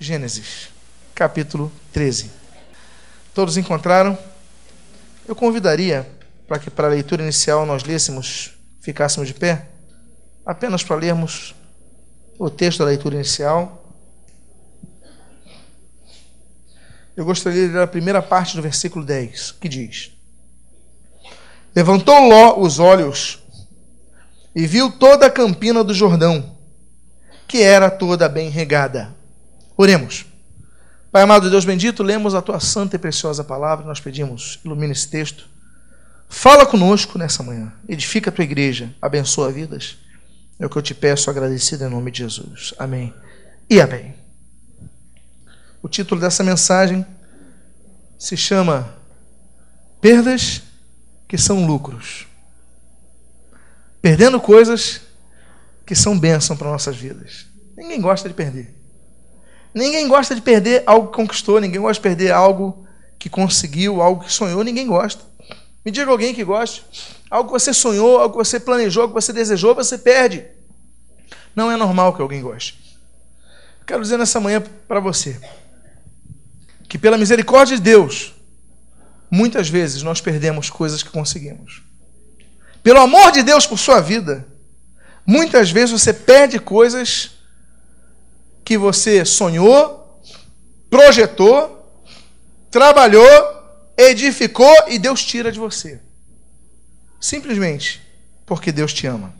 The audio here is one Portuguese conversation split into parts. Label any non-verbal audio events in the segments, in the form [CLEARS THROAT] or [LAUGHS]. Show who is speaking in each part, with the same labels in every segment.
Speaker 1: Gênesis, capítulo 13. Todos encontraram? Eu convidaria para que, para a leitura inicial, nós lêssemos, ficássemos de pé, apenas para lermos o texto da leitura inicial. Eu gostaria de ler a primeira parte do versículo 10, que diz: Levantou Ló os olhos e viu toda a campina do Jordão, que era toda bem regada. Oremos. Pai amado Deus bendito, lemos a tua santa e preciosa palavra, nós pedimos, ilumina esse texto. Fala conosco nessa manhã, edifica a tua igreja, abençoa vidas. É o que eu te peço, agradecido em nome de Jesus. Amém e amém. O título dessa mensagem se chama Perdas que são lucros. Perdendo coisas que são bênção para nossas vidas. Ninguém gosta de perder. Ninguém gosta de perder algo que conquistou, ninguém gosta de perder algo que conseguiu, algo que sonhou, ninguém gosta. Me diga alguém que goste. Algo que você sonhou, algo que você planejou, algo que você desejou, você perde. Não é normal que alguém goste. Quero dizer nessa manhã para você que, pela misericórdia de Deus, muitas vezes nós perdemos coisas que conseguimos. Pelo amor de Deus por sua vida, muitas vezes você perde coisas que você sonhou, projetou, trabalhou, edificou e Deus tira de você. Simplesmente porque Deus te ama.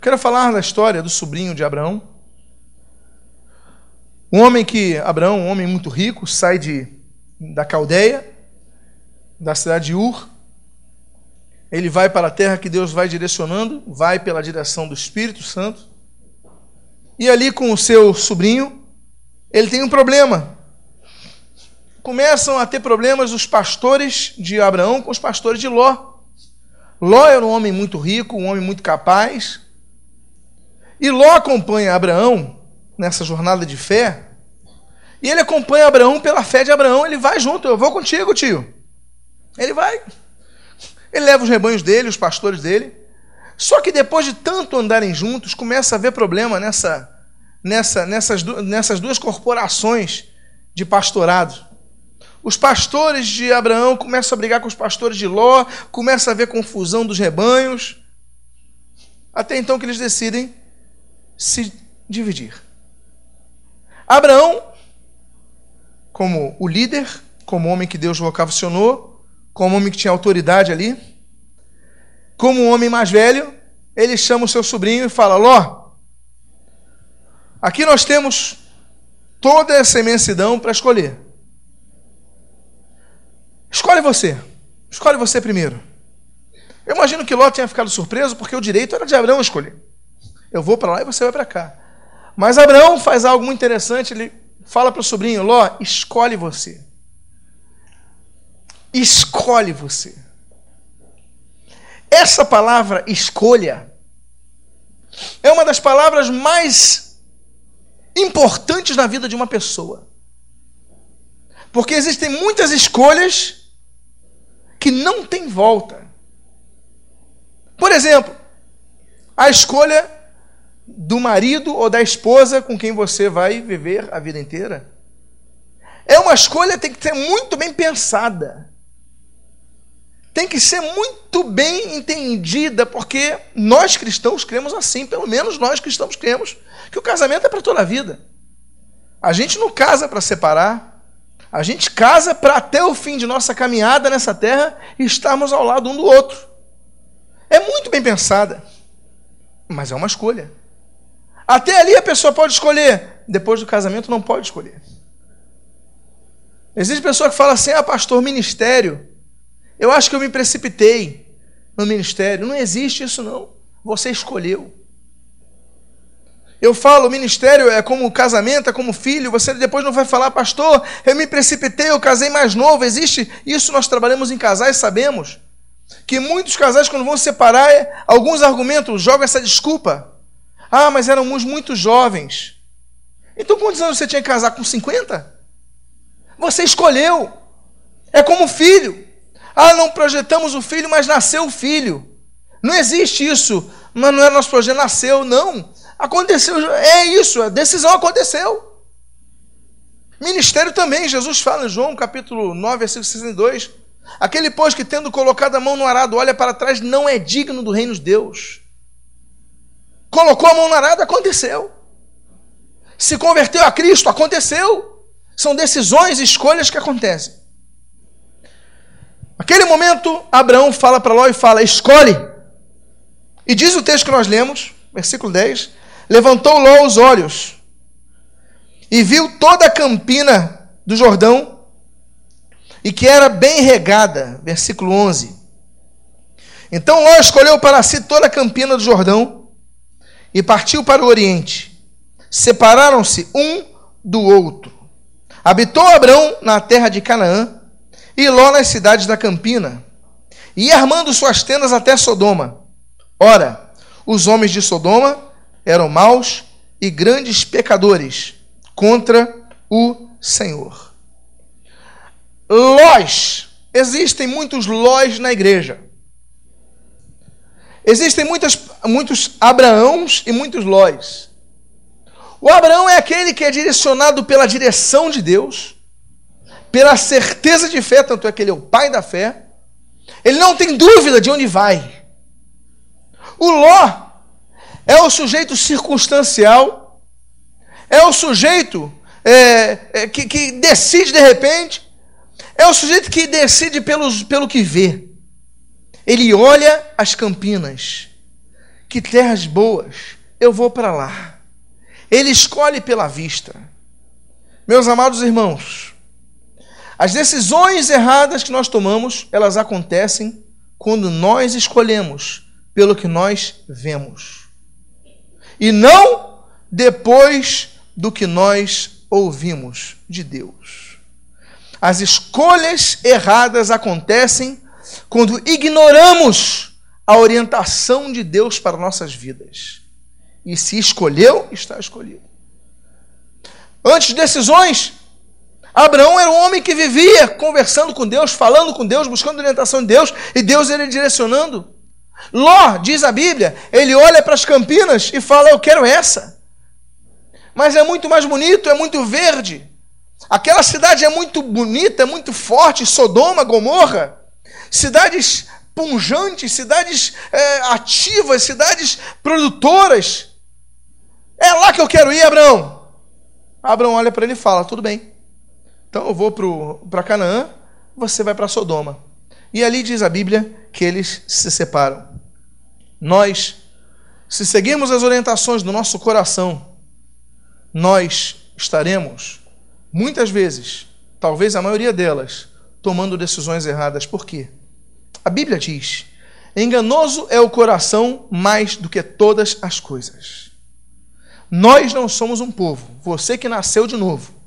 Speaker 1: Quero falar da história do sobrinho de Abraão. Um homem que, Abraão, um homem muito rico, sai de, da Caldeia, da cidade de Ur. Ele vai para a terra que Deus vai direcionando, vai pela direção do Espírito Santo. E ali com o seu sobrinho, ele tem um problema. Começam a ter problemas os pastores de Abraão com os pastores de Ló. Ló era um homem muito rico, um homem muito capaz. E Ló acompanha Abraão nessa jornada de fé. E ele acompanha Abraão pela fé de Abraão. Ele vai junto, eu vou contigo, tio. Ele vai. Ele leva os rebanhos dele, os pastores dele. Só que depois de tanto andarem juntos, começa a haver problema nessa, nessa, nessas, nessas duas corporações de pastorado. Os pastores de Abraão começam a brigar com os pastores de Ló, começa a haver confusão dos rebanhos, até então que eles decidem se dividir. Abraão, como o líder, como homem que Deus vocacionou, como homem que tinha autoridade ali, como um homem mais velho, ele chama o seu sobrinho e fala: Ló, aqui nós temos toda essa imensidão para escolher. Escolhe você. Escolhe você primeiro. Eu imagino que Ló tenha ficado surpreso porque o direito era de Abraão escolher. Eu vou para lá e você vai para cá. Mas Abraão faz algo muito interessante. Ele fala para o sobrinho: Ló, escolhe você. Escolhe você. Essa palavra escolha é uma das palavras mais importantes na vida de uma pessoa. Porque existem muitas escolhas que não têm volta. Por exemplo, a escolha do marido ou da esposa com quem você vai viver a vida inteira. É uma escolha que tem que ser muito bem pensada tem que ser muito bem entendida, porque nós cristãos cremos assim, pelo menos nós cristãos cremos, que o casamento é para toda a vida. A gente não casa para separar, a gente casa para até o fim de nossa caminhada nessa terra estarmos ao lado um do outro. É muito bem pensada, mas é uma escolha. Até ali a pessoa pode escolher, depois do casamento não pode escolher. Existe pessoa que fala assim: ah, pastor, ministério. Eu acho que eu me precipitei no ministério. Não existe isso, não. Você escolheu. Eu falo, ministério é como casamento, é como filho. Você depois não vai falar, pastor, eu me precipitei, eu casei mais novo. Existe isso, nós trabalhamos em casais, sabemos. Que muitos casais, quando vão se separar, é, alguns argumentos jogam essa desculpa. Ah, mas éramos muito jovens. Então quantos anos você tinha que casar? Com 50? Você escolheu. É como filho. Ah, não projetamos o filho, mas nasceu o filho. Não existe isso. Mas não é nosso projeto, nasceu, não. Aconteceu, é isso, a decisão aconteceu. Ministério também, Jesus fala em João capítulo 9, versículo 62. Aquele, pois, que tendo colocado a mão no arado, olha para trás, não é digno do reino de Deus. Colocou a mão no arado, aconteceu. Se converteu a Cristo, aconteceu. São decisões, escolhas que acontecem. Naquele momento, Abraão fala para Ló e fala: escolhe. E diz o texto que nós lemos, versículo 10: Levantou Ló os olhos e viu toda a campina do Jordão e que era bem regada. Versículo 11. Então Ló escolheu para si toda a campina do Jordão e partiu para o oriente. Separaram-se um do outro. Habitou Abraão na terra de Canaã e Ló nas cidades da campina, e armando suas tendas até Sodoma. Ora, os homens de Sodoma eram maus e grandes pecadores contra o Senhor. Lós. Existem muitos lós na igreja. Existem muitas, muitos Abraãos e muitos lós. O Abraão é aquele que é direcionado pela direção de Deus, pela certeza de fé, tanto é que ele é o pai da fé. Ele não tem dúvida de onde vai. O Ló é o sujeito circunstancial, é o sujeito é, é, que, que decide de repente, é o sujeito que decide pelos, pelo que vê. Ele olha as campinas. Que terras boas, eu vou para lá. Ele escolhe pela vista. Meus amados irmãos, as decisões erradas que nós tomamos, elas acontecem quando nós escolhemos pelo que nós vemos. E não depois do que nós ouvimos de Deus. As escolhas erradas acontecem quando ignoramos a orientação de Deus para nossas vidas. E se escolheu, está escolhido. Antes de decisões, Abraão era um homem que vivia conversando com Deus, falando com Deus, buscando orientação de Deus, e Deus ele direcionando. Ló, diz a Bíblia, ele olha para as campinas e fala: Eu quero essa. Mas é muito mais bonito, é muito verde. Aquela cidade é muito bonita, é muito forte, Sodoma, Gomorra, cidades punjantes, cidades é, ativas, cidades produtoras. É lá que eu quero ir, Abraão. Abraão olha para ele e fala: Tudo bem. Então eu vou para Canaã, você vai para Sodoma. E ali diz a Bíblia que eles se separam. Nós, se seguirmos as orientações do nosso coração, nós estaremos muitas vezes, talvez a maioria delas, tomando decisões erradas. Por quê? A Bíblia diz: enganoso é o coração mais do que todas as coisas. Nós não somos um povo, você que nasceu de novo.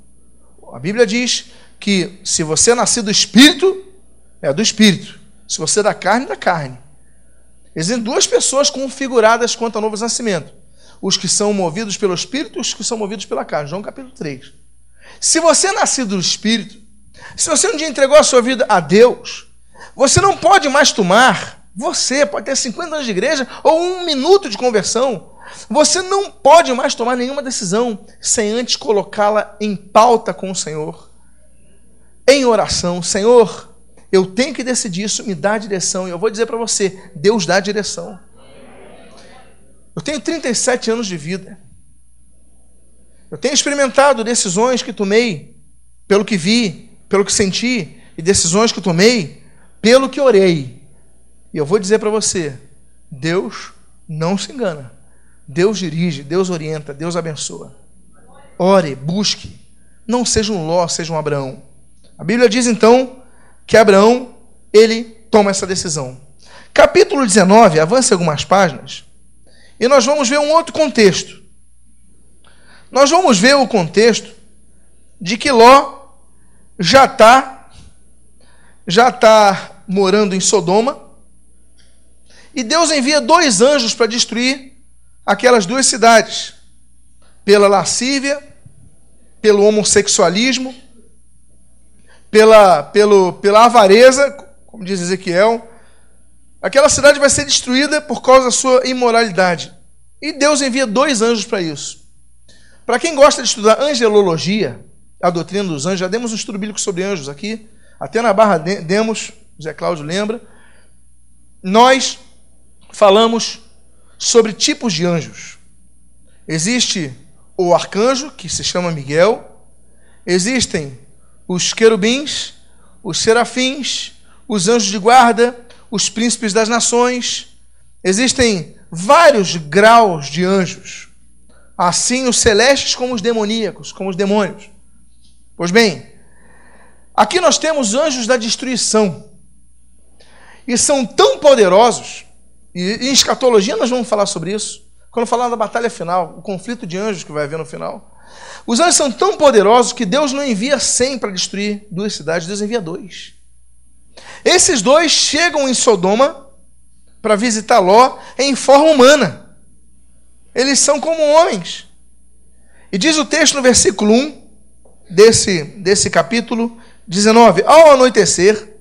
Speaker 1: A Bíblia diz que se você é nascido do Espírito, é do Espírito. Se você é da carne, é da carne. Existem duas pessoas configuradas quanto ao novo nascimento: os que são movidos pelo Espírito e os que são movidos pela carne. João capítulo 3. Se você é nascido do Espírito, se você um dia entregou a sua vida a Deus, você não pode mais tomar, você pode ter 50 anos de igreja ou um minuto de conversão, você não pode mais tomar nenhuma decisão sem antes colocá-la em pauta com o Senhor. Em oração, Senhor, eu tenho que decidir isso, me dá direção. E eu vou dizer para você: Deus dá direção. Eu tenho 37 anos de vida. Eu tenho experimentado decisões que tomei pelo que vi, pelo que senti, e decisões que tomei pelo que orei. E eu vou dizer para você: Deus não se engana. Deus dirige, Deus orienta, Deus abençoa. Ore, busque. Não seja um Ló, seja um Abraão. A Bíblia diz então que Abraão, ele toma essa decisão. Capítulo 19, avance algumas páginas, e nós vamos ver um outro contexto. Nós vamos ver o contexto de que Ló já está já está morando em Sodoma e Deus envia dois anjos para destruir aquelas duas cidades pela lascívia, pelo homossexualismo, pela, pelo, pela avareza, como diz Ezequiel. Aquela cidade vai ser destruída por causa da sua imoralidade. E Deus envia dois anjos para isso. Para quem gosta de estudar angelologia, a doutrina dos anjos. Já demos um estudo bíblico sobre anjos aqui. Até na barra demos, José Cláudio lembra. Nós falamos sobre tipos de anjos. Existe o arcanjo, que se chama Miguel. Existem os querubins, os serafins, os anjos de guarda, os príncipes das nações. Existem vários graus de anjos. Assim os celestes como os demoníacos, como os demônios. Pois bem, aqui nós temos anjos da destruição. E são tão poderosos, e em escatologia nós vamos falar sobre isso, quando falar da batalha final, o conflito de anjos que vai haver no final. Os anjos são tão poderosos que Deus não envia cem para destruir duas cidades, Deus envia dois. Esses dois chegam em Sodoma para visitar Ló em forma humana. Eles são como homens. E diz o texto no versículo 1 desse, desse capítulo 19: Ao anoitecer,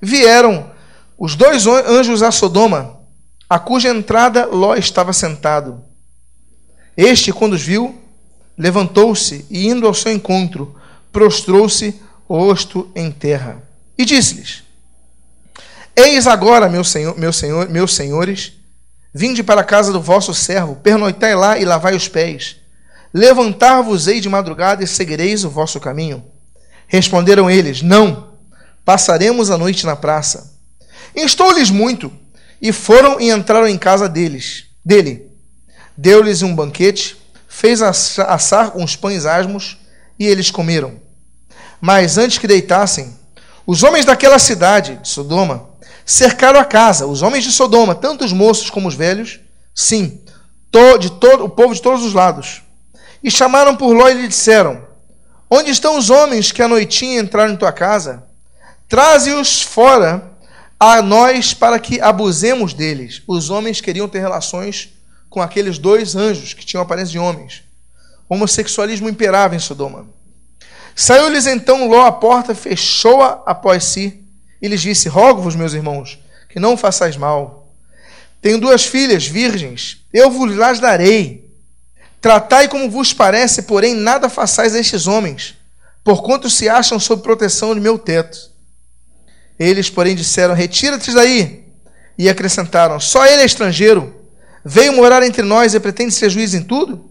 Speaker 1: vieram os dois anjos a Sodoma, a cuja entrada Ló estava sentado. Este, quando os viu, levantou-se e, indo ao seu encontro, prostrou-se rosto em terra. E disse-lhes: Eis agora, meu senhor, meu senhor, meus senhores, vinde para a casa do vosso servo, pernoitai lá e lavai os pés. Levantar-vos-ei de madrugada e seguireis o vosso caminho. Responderam eles: Não, passaremos a noite na praça. Instou-lhes muito, e foram e entraram em casa deles, dele. Deu-lhes um banquete, fez assar uns pães asmos, e eles comeram. Mas antes que deitassem, os homens daquela cidade, de Sodoma, cercaram a casa, os homens de Sodoma, tanto os moços como os velhos, sim, de todo o povo de todos os lados. E chamaram por Ló e lhe disseram: Onde estão os homens que à noitinha entraram em tua casa? Traze-os fora a nós para que abusemos deles. Os homens queriam ter relações com aqueles dois anjos que tinham aparência de homens. Homossexualismo imperava em Sodoma. Saiu-lhes então Ló à porta, fechou-a após si e lhes disse: Rogo-vos, meus irmãos, que não façais mal. Tenho duas filhas virgens, eu vos las darei. Tratai como vos parece, porém nada façais a estes homens, porquanto se acham sob proteção de meu teto. Eles, porém, disseram: Retira-te daí. E acrescentaram: Só ele é estrangeiro. Veio morar entre nós e pretende ser juiz em tudo?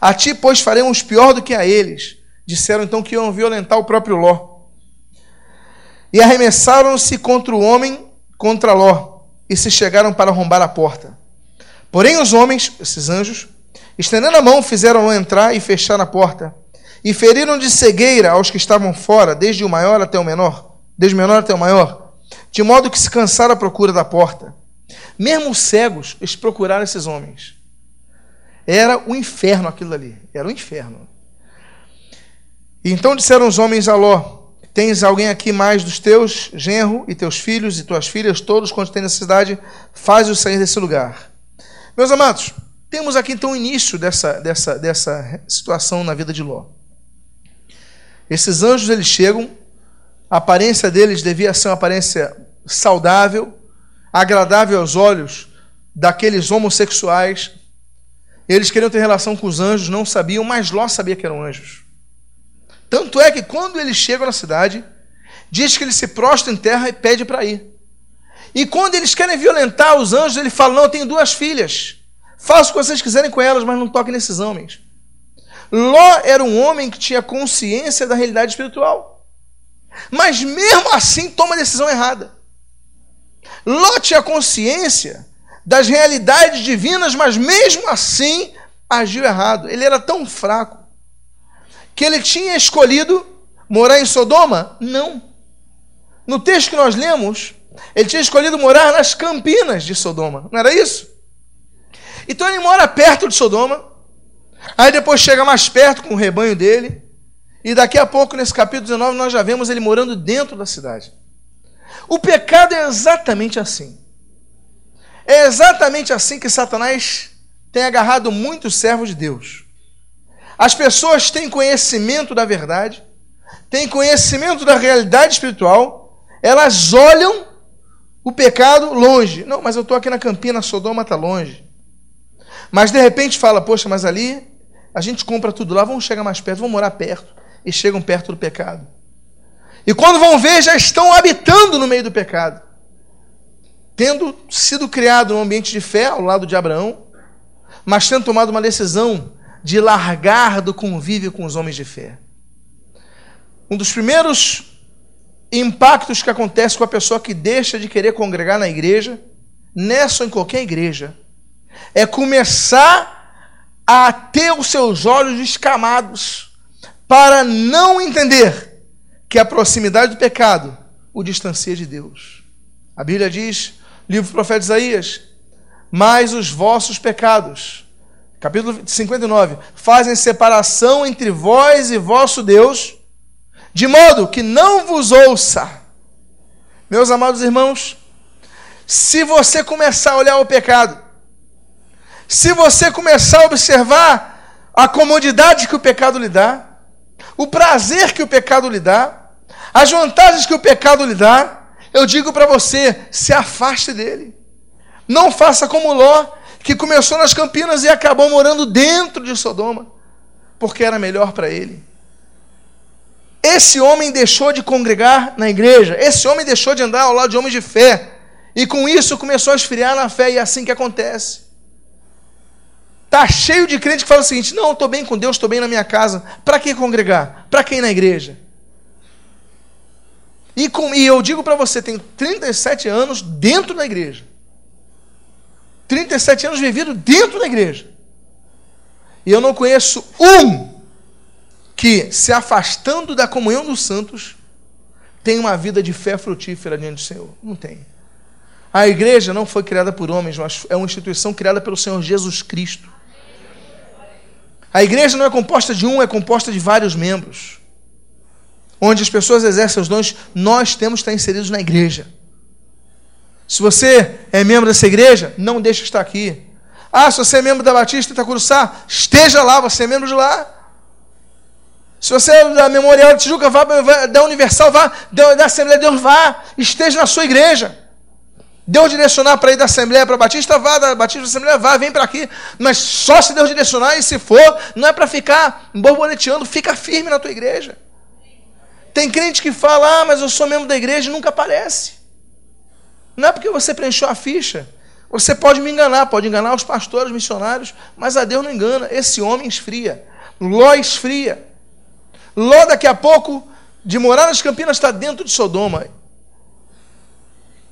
Speaker 1: A ti, pois, faremos pior do que a eles. Disseram então que iam violentar o próprio Ló e arremessaram-se contra o homem, contra Ló, e se chegaram para arrombar a porta. Porém, os homens, esses anjos, estendendo a mão, fizeram Ló entrar e fechar a porta, e feriram de cegueira aos que estavam fora, desde o maior até o menor, desde o menor até o maior, de modo que se cansaram à procura da porta. Mesmo cegos, eles procuraram esses homens. Era o inferno aquilo ali, era o inferno. E então disseram os homens a Ló: Tens alguém aqui mais dos teus, genro e teus filhos e tuas filhas, todos quantos têm necessidade, faz-os sair desse lugar. Meus amados, temos aqui então o início dessa, dessa, dessa situação na vida de Ló. Esses anjos eles chegam, a aparência deles devia ser uma aparência saudável, agradável aos olhos daqueles homossexuais. Eles queriam ter relação com os anjos, não sabiam, mas Ló sabia que eram anjos. Tanto é que quando eles chegam na cidade, diz que ele se prostra em terra e pede para ir. E quando eles querem violentar os anjos, ele fala: Não, eu tenho duas filhas. Façam o que vocês quiserem com elas, mas não toquem nesses homens. Ló era um homem que tinha consciência da realidade espiritual. Mas mesmo assim toma a decisão errada. Ló tinha consciência das realidades divinas, mas mesmo assim agiu errado. Ele era tão fraco que ele tinha escolhido morar em Sodoma? Não. No texto que nós lemos, ele tinha escolhido morar nas campinas de Sodoma. Não era isso? Então ele mora perto de Sodoma. Aí depois chega mais perto com o rebanho dele. E daqui a pouco, nesse capítulo 19, nós já vemos ele morando dentro da cidade. O pecado é exatamente assim. É exatamente assim que Satanás tem agarrado muitos servos de Deus. As pessoas têm conhecimento da verdade, têm conhecimento da realidade espiritual, elas olham o pecado longe. Não, mas eu estou aqui na Campina, Sodoma está longe. Mas de repente fala, poxa, mas ali a gente compra tudo lá, vamos chegar mais perto, vamos morar perto. E chegam perto do pecado. E quando vão ver, já estão habitando no meio do pecado. Tendo sido criado num ambiente de fé ao lado de Abraão, mas tendo tomado uma decisão de largar do convívio com os homens de fé. Um dos primeiros impactos que acontece com a pessoa que deixa de querer congregar na igreja, nessa ou em qualquer igreja, é começar a ter os seus olhos escamados para não entender que a proximidade do pecado o distancia de Deus. A Bíblia diz, livro do profeta Isaías, mas os vossos pecados, capítulo 59, fazem separação entre vós e vosso Deus, de modo que não vos ouça. Meus amados irmãos, se você começar a olhar o pecado se você começar a observar a comodidade que o pecado lhe dá, o prazer que o pecado lhe dá, as vantagens que o pecado lhe dá, eu digo para você: se afaste dele. Não faça como Ló, que começou nas Campinas e acabou morando dentro de Sodoma, porque era melhor para ele. Esse homem deixou de congregar na igreja, esse homem deixou de andar ao lado de homens de fé, e com isso começou a esfriar na fé, e é assim que acontece. Está cheio de crente que fala o seguinte: não, estou bem com Deus, estou bem na minha casa. Para que congregar? Para quem na igreja? E, com, e eu digo para você: tem 37 anos dentro da igreja. 37 anos vivido dentro da igreja. E eu não conheço um que, se afastando da comunhão dos santos, tem uma vida de fé frutífera diante do Senhor. Não tem. A igreja não foi criada por homens, mas é uma instituição criada pelo Senhor Jesus Cristo. A igreja não é composta de um, é composta de vários membros. Onde as pessoas exercem os dons, nós temos que estar inseridos na igreja. Se você é membro dessa igreja, não deixe de estar aqui. Ah, se você é membro da Batista Itacuruçá, esteja lá, você é membro de lá. Se você é da Memorial de Tijuca, vá, da Universal, vá, da Assembleia de Deus, vá, esteja na sua igreja. Deus direcionar para ir da Assembleia para Batista, vá, da Batista para Assembleia, vá, vem para aqui. Mas só se Deus direcionar, e se for, não é para ficar borboleteando, fica firme na tua igreja. Tem crente que fala, ah, mas eu sou membro da igreja e nunca aparece. Não é porque você preencheu a ficha. Você pode me enganar, pode enganar os pastores, os missionários, mas a Deus não engana. Esse homem esfria. Ló esfria. Ló, daqui a pouco, de morar nas Campinas, está dentro de Sodoma.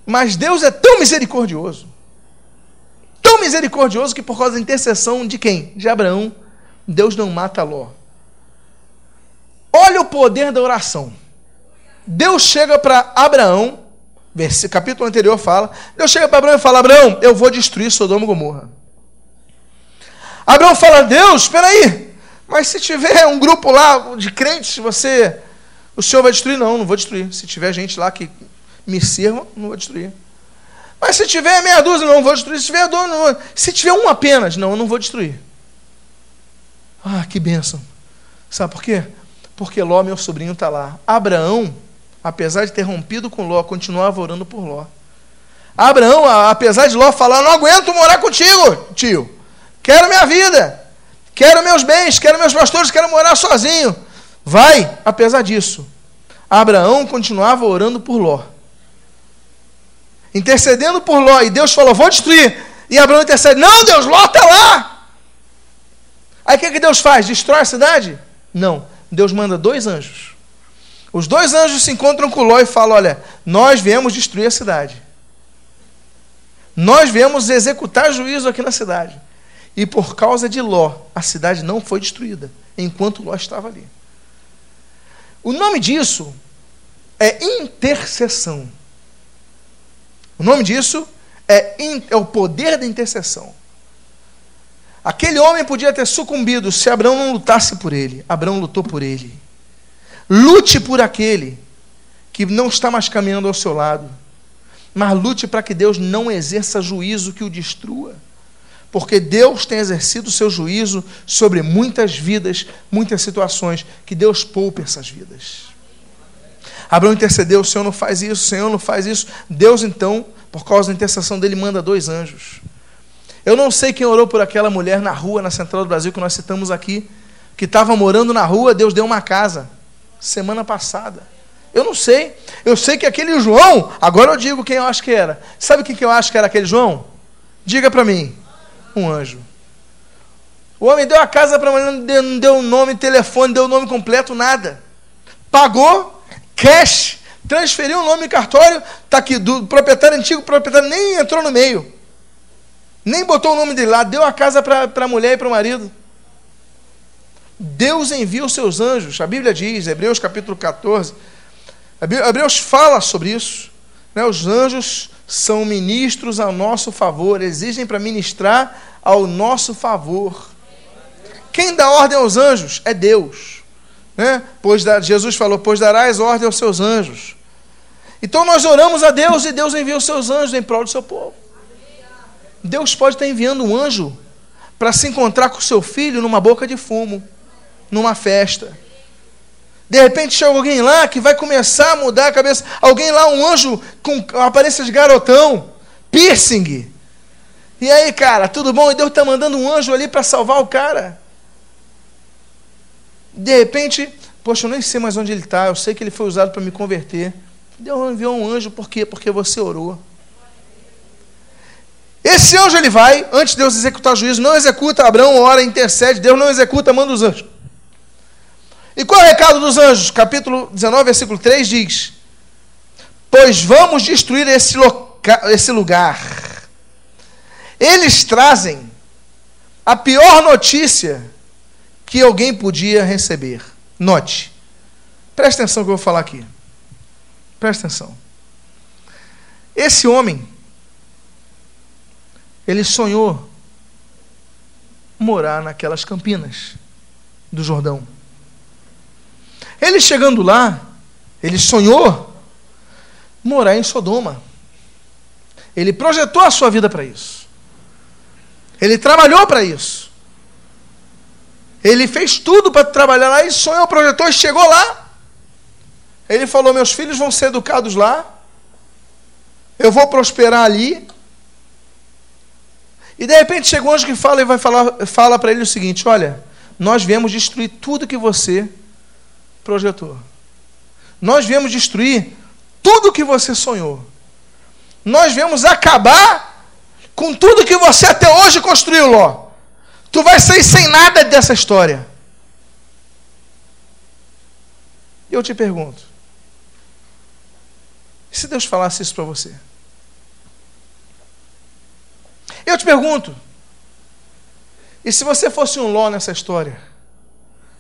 Speaker 1: Mas Deus é tão misericordioso, tão misericordioso que por causa da intercessão de quem? De Abraão, Deus não mata Ló. Olha o poder da oração. Deus chega para Abraão, capítulo anterior fala, Deus chega para Abraão e fala: Abraão, eu vou destruir Sodoma e Gomorra. Abraão fala: Deus, espera aí, mas se tiver um grupo lá de crentes, você, o Senhor vai destruir? Não, não vou destruir. Se tiver gente lá que me sirvam, não vou destruir. Mas se tiver meia dúzia, não vou destruir. Se tiver dois, não vou. Se tiver um apenas, não, eu não vou destruir. Ah, que bênção. Sabe por quê? Porque Ló, meu sobrinho, está lá. Abraão, apesar de ter rompido com Ló, continuava orando por Ló. Abraão, apesar de Ló falar, não aguento morar contigo, tio. Quero minha vida. Quero meus bens, quero meus pastores, quero morar sozinho. Vai, apesar disso. Abraão continuava orando por Ló intercedendo por Ló, e Deus falou: Vou destruir. E Abraão intercede: Não, Deus, Ló está lá. Aí o que, que Deus faz? Destrói a cidade? Não. Deus manda dois anjos. Os dois anjos se encontram com Ló e falam: Olha, nós viemos destruir a cidade. Nós viemos executar juízo aqui na cidade. E por causa de Ló, a cidade não foi destruída, enquanto Ló estava ali. O nome disso é intercessão. O nome disso é, é o poder da intercessão. Aquele homem podia ter sucumbido se Abraão não lutasse por ele. Abraão lutou por ele. Lute por aquele que não está mais caminhando ao seu lado. Mas lute para que Deus não exerça juízo que o destrua. Porque Deus tem exercido o seu juízo sobre muitas vidas, muitas situações. Que Deus poupe essas vidas. Abraão intercedeu, o Senhor não faz isso, o Senhor não faz isso. Deus, então, por causa da intercessão dele, manda dois anjos. Eu não sei quem orou por aquela mulher na rua, na Central do Brasil, que nós citamos aqui, que estava morando na rua, Deus deu uma casa. semana passada. Eu não sei. Eu sei que aquele João, agora eu digo quem eu acho que era. Sabe quem que eu acho que era aquele João? Diga para mim. Um anjo. O homem deu a casa para a mulher, não deu nome, telefone, deu o nome completo, nada. Pagou, cash, transferiu o nome cartório, está aqui, do proprietário antigo, o proprietário nem entrou no meio. Nem botou o nome dele lá, deu a casa para a mulher e para o marido. Deus envia os seus anjos, a Bíblia diz, Hebreus capítulo 14, Hebreus fala sobre isso. Né? Os anjos são ministros ao nosso favor, exigem para ministrar ao nosso favor. Quem dá ordem aos anjos é Deus. Né? Pois Jesus falou: Pois darás ordem aos seus anjos. Então nós oramos a Deus e Deus envia os seus anjos em prol do seu povo. Deus pode estar enviando um anjo para se encontrar com o seu filho numa boca de fumo, numa festa. De repente chega alguém lá que vai começar a mudar a cabeça. Alguém lá, um anjo com aparência de garotão, piercing. E aí, cara, tudo bom? E Deus está mandando um anjo ali para salvar o cara. De repente, poxa, eu nem sei mais onde ele está, eu sei que ele foi usado para me converter. Deus enviou um anjo, por quê? Porque você orou. Esse anjo ele vai, antes de Deus executar o juízo, não executa, Abraão ora, intercede, Deus não executa, manda os anjos. E qual é o recado dos anjos? Capítulo 19, versículo 3 diz: Pois vamos destruir esse, esse lugar. Eles trazem a pior notícia que alguém podia receber. Note, preste atenção que eu vou falar aqui. Preste atenção. Esse homem, ele sonhou morar naquelas campinas do Jordão. Ele chegando lá, ele sonhou morar em Sodoma. Ele projetou a sua vida para isso. Ele trabalhou para isso. Ele fez tudo para trabalhar lá e sonhou, projetou e chegou lá. Ele falou: Meus filhos vão ser educados lá. Eu vou prosperar ali. E de repente chega um anjo que fala e vai falar fala para ele o seguinte: Olha, nós viemos destruir tudo que você projetou. Nós viemos destruir tudo que você sonhou. Nós viemos acabar com tudo que você até hoje construiu, Ló. Tu vai sair sem nada dessa história. E eu te pergunto: se Deus falasse isso para você? Eu te pergunto: e se você fosse um Ló nessa história,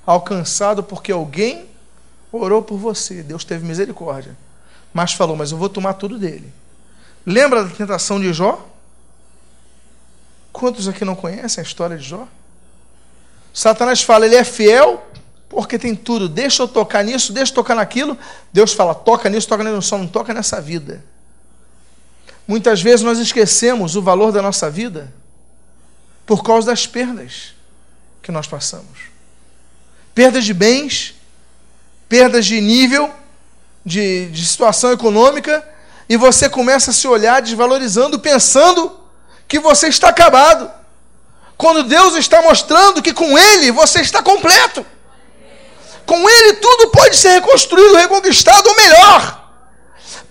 Speaker 1: alcançado porque alguém orou por você, Deus teve misericórdia, mas falou: Mas eu vou tomar tudo dele. Lembra da tentação de Jó? Quantos aqui não conhecem a história de Jó? Satanás fala, ele é fiel porque tem tudo. Deixa eu tocar nisso, deixa eu tocar naquilo. Deus fala, toca nisso, toca nisso, só não toca nessa vida. Muitas vezes nós esquecemos o valor da nossa vida por causa das perdas que nós passamos. Perdas de bens, perdas de nível, de, de situação econômica, e você começa a se olhar desvalorizando, pensando que você está acabado. Quando Deus está mostrando que com Ele você está completo. Com Ele tudo pode ser reconstruído, reconquistado, ou melhor.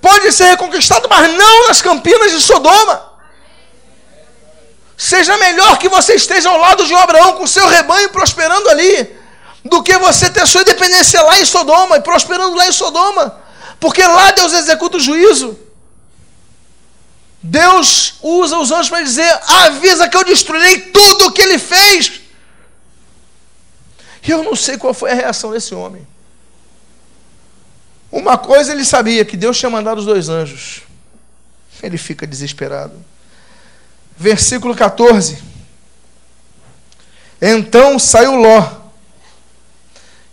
Speaker 1: Pode ser reconquistado, mas não nas campinas de Sodoma. Seja melhor que você esteja ao lado de um Abraão com seu rebanho prosperando ali, do que você ter sua independência lá em Sodoma e prosperando lá em Sodoma. Porque lá Deus executa o juízo. Deus usa os anjos para dizer: avisa que eu destruirei tudo o que ele fez. E eu não sei qual foi a reação desse homem. Uma coisa ele sabia, que Deus tinha mandado os dois anjos. Ele fica desesperado. Versículo 14. Então saiu Ló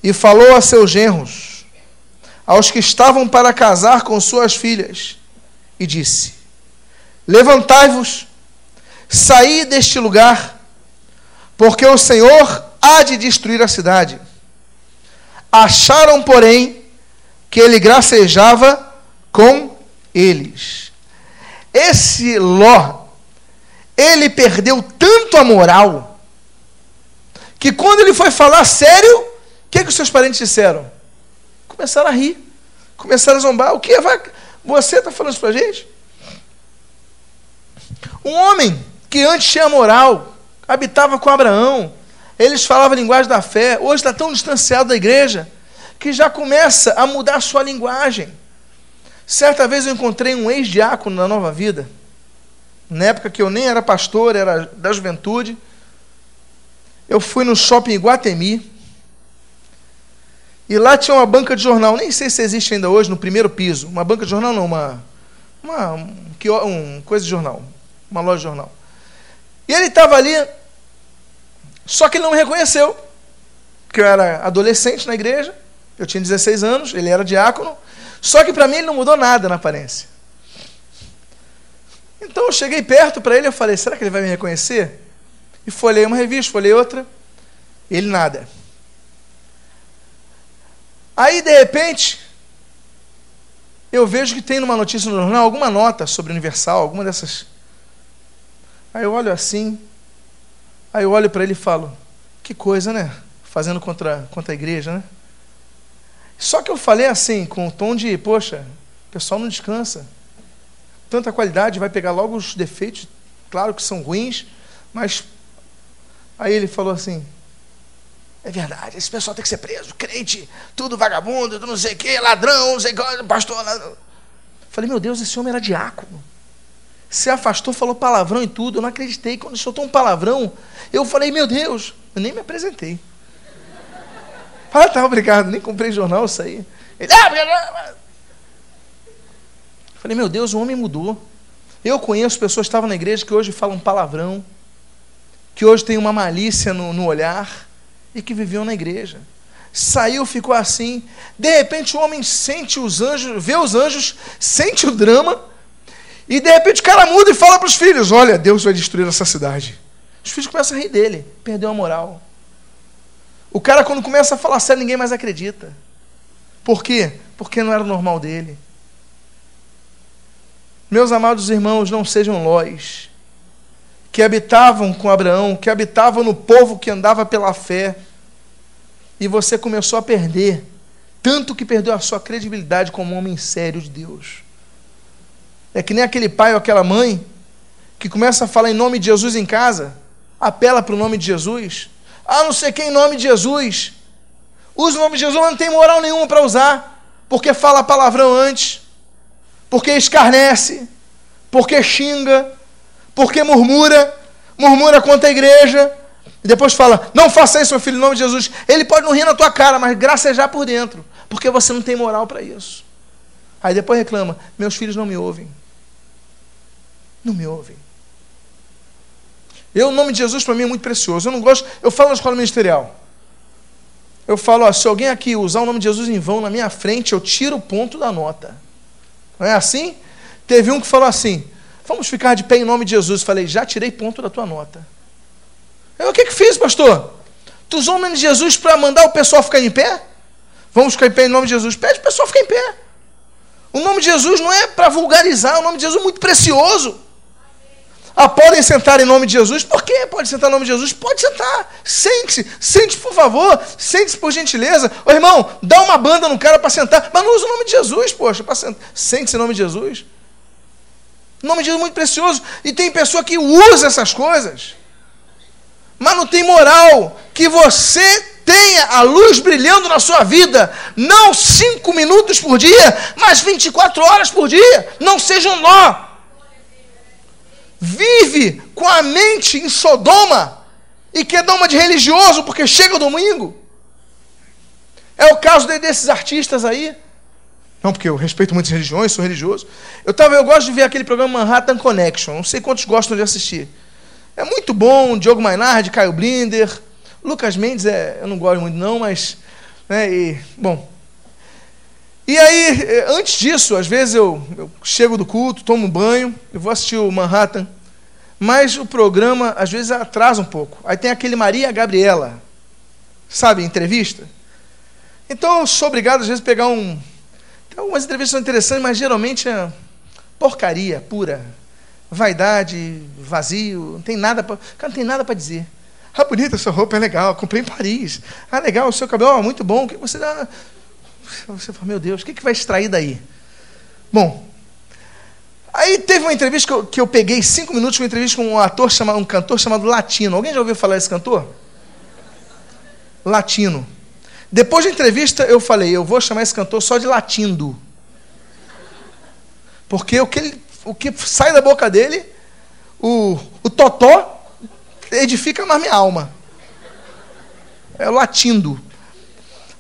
Speaker 1: e falou a seus genros, aos que estavam para casar com suas filhas, e disse: Levantai-vos, saí deste lugar, porque o Senhor há de destruir a cidade. Acharam, porém, que ele gracejava com eles. Esse Ló, ele perdeu tanto a moral, que quando ele foi falar sério, o que, que os seus parentes disseram? Começaram a rir. Começaram a zombar. O que vai. Você está falando isso para a gente? Um homem que antes tinha moral, habitava com Abraão, eles falavam a linguagem da fé, hoje está tão distanciado da igreja, que já começa a mudar a sua linguagem. Certa vez eu encontrei um ex-diácono na Nova Vida, na época que eu nem era pastor, era da juventude. Eu fui no shopping Iguatemi, e lá tinha uma banca de jornal, nem sei se existe ainda hoje, no primeiro piso. Uma banca de jornal, não, uma, uma um, um coisa de jornal, uma loja de jornal. E ele estava ali, só que ele não me reconheceu, porque eu era adolescente na igreja, eu tinha 16 anos, ele era diácono, só que para mim ele não mudou nada na aparência. Então eu cheguei perto para ele e falei, será que ele vai me reconhecer? E folhei uma revista, folhei outra, ele nada. Aí, de repente, eu vejo que tem numa notícia no jornal alguma nota sobre Universal, alguma dessas. Aí eu olho assim, aí eu olho para ele e falo: que coisa, né? Fazendo contra, contra a igreja, né? Só que eu falei assim, com o tom de: poxa, o pessoal não descansa. Tanta qualidade, vai pegar logo os defeitos, claro que são ruins, mas. Aí ele falou assim: é verdade, esse pessoal tem que ser preso, crente, tudo vagabundo, tudo não sei o quê, ladrão, não sei o que, pastor. Ladrão. Falei, meu Deus, esse homem era diácono. Se afastou, falou palavrão e tudo. Eu não acreditei. Quando soltou um palavrão, eu falei, meu Deus, eu nem me apresentei. Ah, tá, obrigado, nem comprei jornal, saí. Ele, ah, Falei, meu Deus, o homem mudou. Eu conheço pessoas que estavam na igreja que hoje falam palavrão, que hoje tem uma malícia no, no olhar e que viviam na igreja. Saiu, ficou assim. De repente o homem sente os anjos, vê os anjos, sente o drama, e de repente o cara muda e fala para os filhos: Olha, Deus vai destruir essa cidade. Os filhos começam a rir dele, perdeu a moral. O cara, quando começa a falar sério, ninguém mais acredita. Por quê? Porque não era normal dele. Meus amados irmãos, não sejam lóis que habitavam com Abraão, que habitavam no povo que andava pela fé, e você começou a perder, tanto que perdeu a sua credibilidade como homem sério de Deus. É que nem aquele pai ou aquela mãe que começa a falar em nome de Jesus em casa, apela para o nome de Jesus, ah, não sei quem em nome de Jesus, usa o nome de Jesus, mas não tem moral nenhuma para usar, porque fala palavrão antes, porque escarnece, porque xinga, porque murmura, murmura contra a igreja, e depois fala: Não faça isso, meu filho, em nome de Jesus. Ele pode não rir na tua cara, mas gracejar por dentro, porque você não tem moral para isso. Aí depois reclama: Meus filhos não me ouvem. Não me ouvem. Eu, o nome de Jesus para mim é muito precioso. Eu não gosto, eu falo na escola ministerial. Eu falo, ó, se alguém aqui usar o nome de Jesus em vão na minha frente, eu tiro o ponto da nota. Não é assim? Teve um que falou assim: Vamos ficar de pé em nome de Jesus. Falei, já tirei ponto da tua nota. Eu, o que que fiz, pastor? Tu usou o nome de Jesus para mandar o pessoal ficar em pé? Vamos ficar em pé em nome de Jesus. Pede o pessoal ficar em pé. O nome de Jesus não é para vulgarizar, o nome de Jesus é muito precioso. Ah, podem sentar em nome de Jesus? Por que pode sentar em nome de Jesus? Pode sentar. Sente-se. Sente, por favor. Sente-se por gentileza. Ô irmão, dá uma banda no cara para sentar. Mas não usa o nome de Jesus, poxa. Sente-se em nome de Jesus. O nome de Jesus é muito precioso. E tem pessoa que usa essas coisas, mas não tem moral. Que você tenha a luz brilhando na sua vida, não cinco minutos por dia, mas 24 horas por dia. Não seja um nó. Vive com a mente em Sodoma e quer dar uma de religioso porque chega o domingo. É o caso desses artistas aí. Não, porque eu respeito muitas religiões, sou religioso. Eu, tava, eu gosto de ver aquele programa Manhattan Connection. Não sei quantos gostam de assistir. É muito bom, Diogo Mainardi, Caio Blinder. Lucas Mendes, é, eu não gosto muito não, mas... Né, e, bom. E aí, eh, antes disso, às vezes eu, eu chego do culto, tomo um banho, eu vou assistir o Manhattan, mas o programa, às vezes, atrasa um pouco. Aí tem aquele Maria Gabriela, sabe, entrevista. Então eu sou obrigado, às vezes, a pegar um, então, algumas entrevistas interessantes, mas geralmente é porcaria pura. Vaidade, vazio, não tem nada para. Cara, não tem nada para dizer. Ah, bonita, sua roupa é legal, comprei em Paris. Ah, legal, o seu cabelo, oh, muito bom. que você dá? Você fala, meu Deus, o que, que vai extrair daí? Bom, aí teve uma entrevista que eu, que eu peguei cinco minutos, uma entrevista com um ator chamado, um cantor chamado Latino. Alguém já ouviu falar desse cantor? Latino. Depois da entrevista, eu falei, eu vou chamar esse cantor só de Latindo. Porque o que, ele, o que sai da boca dele, o, o totó, edifica mais minha alma. É o latindo.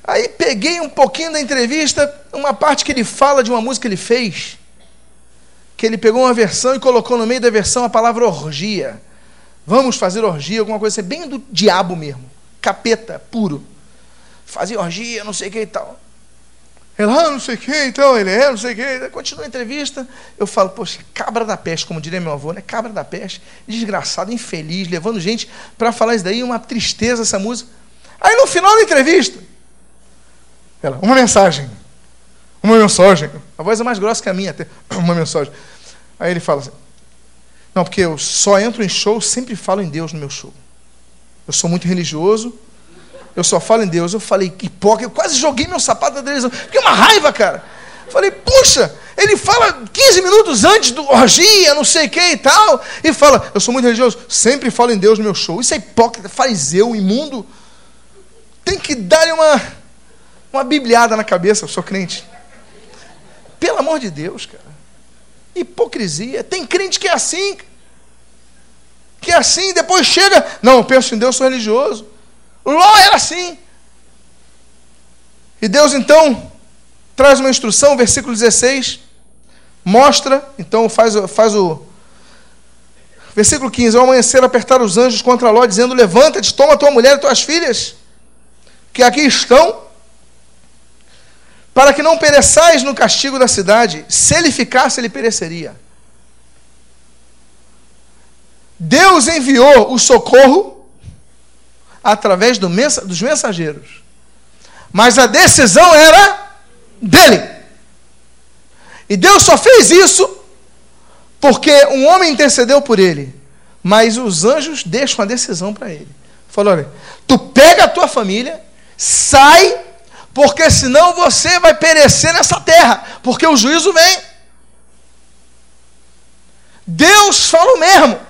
Speaker 1: Aí peguei um pouquinho da entrevista, uma parte que ele fala de uma música que ele fez, que ele pegou uma versão e colocou no meio da versão a palavra orgia. Vamos fazer orgia, alguma coisa assim, bem do diabo mesmo. Capeta puro. Fazer orgia, não sei o que e tal. Ela, ah, não sei o que, então, ele é, não sei o que. Continua a entrevista. Eu falo, poxa, cabra da peste, como diria meu avô, né? Cabra da peste, desgraçado, infeliz, levando gente para falar isso daí, uma tristeza essa música. Aí no final da entrevista, ela, uma mensagem. Uma mensagem. A voz é mais grossa que a minha, até. [CLEARS THROAT] Uma mensagem. Aí ele fala assim: Não, porque eu só entro em show, sempre falo em Deus no meu show. Eu sou muito religioso, eu só falo em Deus. Eu falei, hipócrita, eu quase joguei meu sapato da televisão. Fiquei uma raiva, cara. Falei, puxa, ele fala 15 minutos antes do orgia, não sei o que e tal, e fala, eu sou muito religioso, sempre falo em Deus no meu show. Isso é hipócrita, fariseu, imundo. Tem que dar uma, uma bibliada na cabeça, eu sou crente. Pelo amor de Deus, cara. Hipocrisia. Tem crente que é assim. Que é assim, depois chega. Não, eu penso em Deus, sou religioso. Ló era assim. E Deus então traz uma instrução, versículo 16, mostra, então faz, faz o. Versículo 15: Ao amanhecer, apertar os anjos contra Ló, dizendo: Levanta-te, toma tua mulher e tuas filhas, que aqui estão, para que não pereçais no castigo da cidade. Se ele ficasse, ele pereceria. Deus enviou o socorro através do mensa, dos mensageiros. Mas a decisão era dele. E Deus só fez isso porque um homem intercedeu por ele. Mas os anjos deixam a decisão para ele. Falou: olha, tu pega a tua família, sai, porque senão você vai perecer nessa terra, porque o juízo vem. Deus falou mesmo.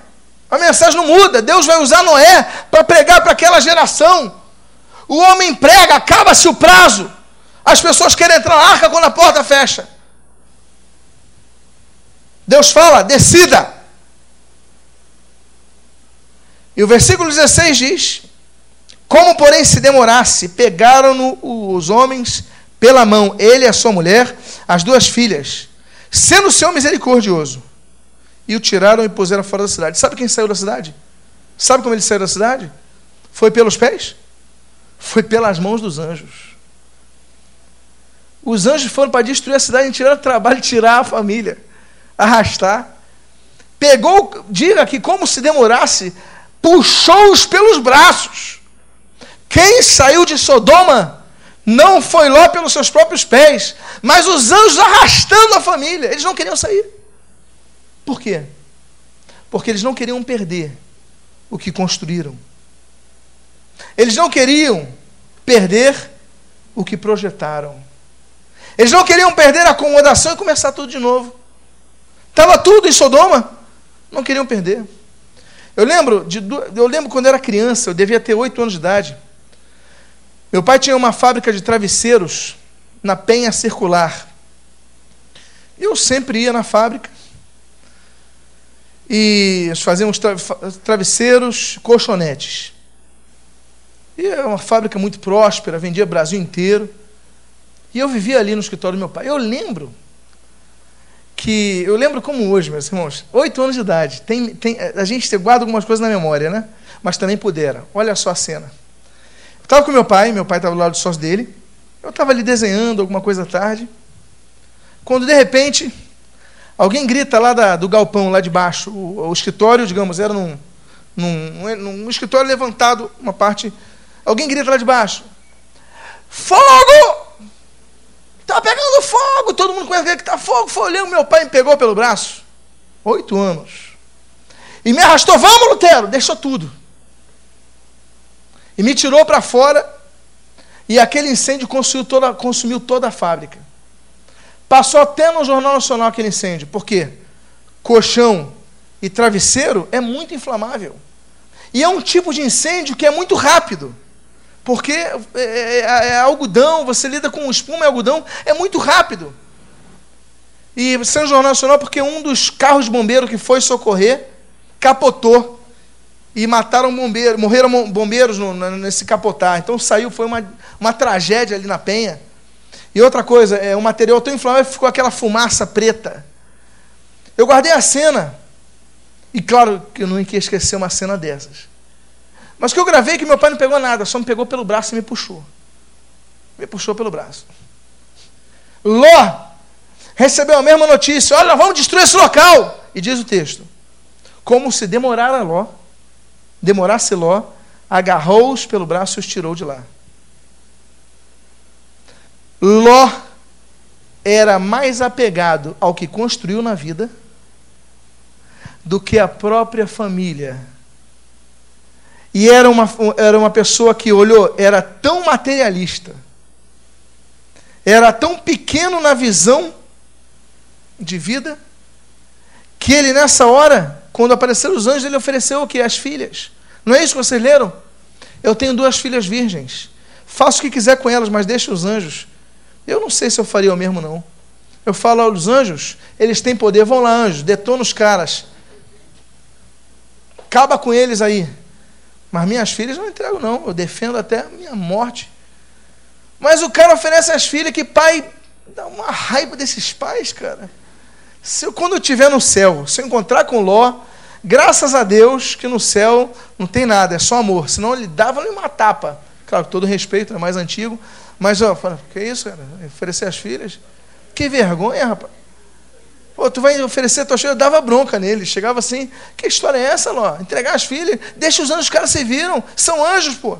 Speaker 1: A mensagem não muda. Deus vai usar Noé para pregar para aquela geração. O homem prega, acaba-se o prazo. As pessoas querem entrar na arca quando a porta fecha. Deus fala: decida. E o versículo 16 diz: Como, porém, se demorasse, pegaram-no os homens pela mão, ele e a sua mulher, as duas filhas, sendo o Senhor misericordioso e o tiraram e puseram fora da cidade. Sabe quem saiu da cidade? Sabe como ele saiu da cidade? Foi pelos pés? Foi pelas mãos dos anjos. Os anjos foram para destruir a cidade e tiraram o trabalho [LAUGHS] tirar a família, arrastar. Pegou, diga que como se demorasse, puxou-os pelos braços. Quem saiu de Sodoma não foi lá pelos seus próprios pés, mas os anjos arrastando a família. Eles não queriam sair. Por quê? Porque eles não queriam perder o que construíram. Eles não queriam perder o que projetaram. Eles não queriam perder a acomodação e começar tudo de novo. Estava tudo em Sodoma. Não queriam perder. Eu lembro, de, eu lembro quando eu era criança, eu devia ter oito anos de idade. Meu pai tinha uma fábrica de travesseiros na Penha Circular. Eu sempre ia na fábrica e fazíamos tra travesseiros, colchonetes. E é uma fábrica muito próspera, vendia Brasil inteiro. E eu vivia ali no escritório do meu pai. Eu lembro que. Eu lembro como hoje, meus irmãos, oito anos de idade. Tem, tem, a gente guarda algumas coisas na memória, né? Mas também pudera. Olha só a cena. Estava com meu pai, meu pai estava do lado do sócio dele. Eu estava ali desenhando alguma coisa à tarde. Quando de repente Alguém grita lá da, do galpão, lá de baixo. O, o escritório, digamos, era num, num, num, escritório levantado, uma parte. Alguém grita lá de baixo: Fogo! Está pegando fogo! Todo mundo conhece que está fogo. Foi olhando, meu pai me pegou pelo braço. Oito anos. E me arrastou: Vamos, Lutero! Deixou tudo. E me tirou para fora. E aquele incêndio consumiu toda, consumiu toda a fábrica. Passou até no Jornal Nacional aquele incêndio. Por quê? Colchão e travesseiro é muito inflamável. E é um tipo de incêndio que é muito rápido. Porque é, é, é, é algodão, você lida com espuma e algodão, é muito rápido. E São Jornal Nacional porque um dos carros de bombeiro que foi socorrer capotou e mataram bombeiros, morreram bombeiros no, nesse capotar. Então saiu, foi uma, uma tragédia ali na penha. E outra coisa, é um material tão inflamável ficou aquela fumaça preta. Eu guardei a cena. E claro que eu não ia esquecer uma cena dessas. Mas que eu gravei que meu pai não pegou nada, só me pegou pelo braço e me puxou. Me puxou pelo braço. Ló recebeu a mesma notícia: olha, vamos destruir esse local. E diz o texto: como se demorara Ló, demorasse Ló, agarrou-os pelo braço e os tirou de lá. Ló era mais apegado ao que construiu na vida do que a própria família. E era uma, era uma pessoa que olhou, era tão materialista, era tão pequeno na visão de vida, que ele nessa hora, quando apareceram os anjos, ele ofereceu o que? As filhas. Não é isso que vocês leram? Eu tenho duas filhas virgens. Faça o que quiser com elas, mas deixe os anjos. Eu não sei se eu faria o mesmo, não. Eu falo aos anjos, eles têm poder, vão lá, anjos, detona os caras. Acaba com eles aí. Mas minhas filhas não entrego, não. Eu defendo até a minha morte. Mas o cara oferece as filhas que pai. Dá uma raiva desses pais, cara. Se eu, quando eu estiver no céu, se eu encontrar com Ló, graças a Deus que no céu não tem nada, é só amor. Senão ele dava-lhe uma tapa. Claro, todo respeito, é mais antigo. Mas, ó, fala, que isso, cara? Oferecer as filhas? Que vergonha, rapaz. Pô, tu vai oferecer tua filha? Eu dava bronca nele. Chegava assim, que história é essa, Ló? Entregar as filhas? Deixa os anjos, os caras se viram. São anjos, pô.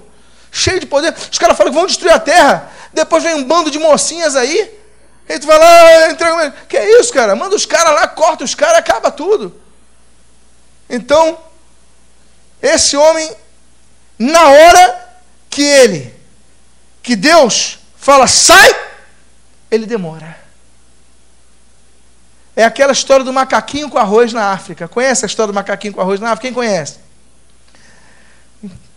Speaker 1: Cheio de poder. Os caras falam que vão destruir a terra. Depois vem um bando de mocinhas aí. Aí tu vai lá, entrega. Que é isso, cara? Manda os caras lá, corta os caras, acaba tudo. Então, esse homem, na hora que ele, que Deus fala, sai, ele demora. É aquela história do macaquinho com arroz na África. Conhece a história do macaquinho com arroz na África? Quem conhece?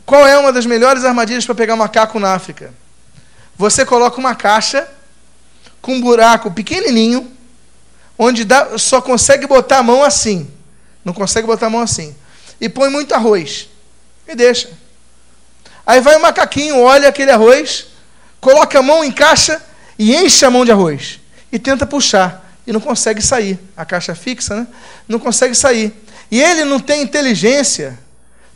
Speaker 1: Qual é uma das melhores armadilhas para pegar macaco na África? Você coloca uma caixa com um buraco pequenininho, onde dá, só consegue botar a mão assim. Não consegue botar a mão assim. E põe muito arroz. E deixa. Aí vai o macaquinho, olha aquele arroz, coloca a mão, encaixa e enche a mão de arroz. E tenta puxar e não consegue sair. A caixa fixa, né? Não consegue sair. E ele não tem inteligência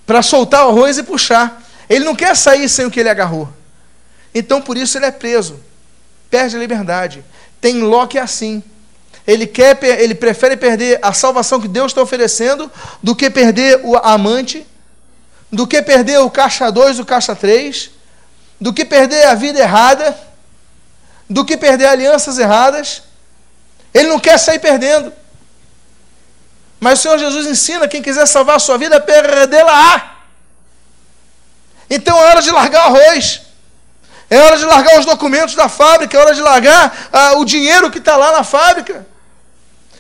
Speaker 1: para soltar o arroz e puxar. Ele não quer sair sem o que ele agarrou. Então por isso ele é preso. Perde a liberdade. Tem Ló que é assim. Ele quer, ele prefere perder a salvação que Deus está oferecendo do que perder o amante, do que perder o caixa 2, o caixa 3, do que perder a vida errada, do que perder alianças erradas. Ele não quer sair perdendo. Mas o Senhor Jesus ensina: quem quiser salvar a sua vida, perdê-la. Então é hora de largar o arroz. É hora de largar os documentos da fábrica. É hora de largar ah, o dinheiro que está lá na fábrica.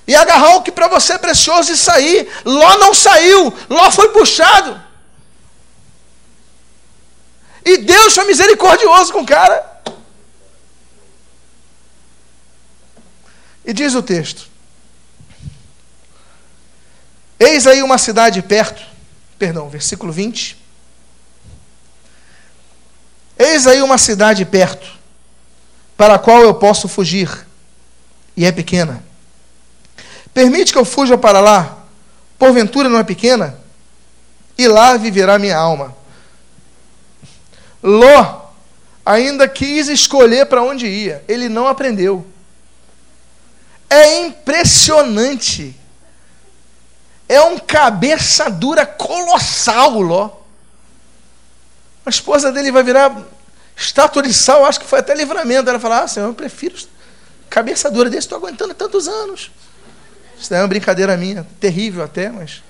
Speaker 1: E agarrar o que para você é precioso e sair. Ló não saiu. Ló foi puxado. E Deus foi misericordioso com o cara. E diz o texto: Eis aí uma cidade perto, perdão, versículo 20. Eis aí uma cidade perto, para a qual eu posso fugir, e é pequena. Permite que eu fuja para lá, porventura não é pequena, e lá viverá minha alma. Ló ainda quis escolher para onde ia, ele não aprendeu. É impressionante. É um cabeça dura colossal, Ló. A esposa dele vai virar estátua de sal, acho que foi até livramento. Ela fala: Ah, senhor, eu prefiro cabeça dura desse, estou aguentando tantos anos. Isso é uma brincadeira minha, terrível até, mas.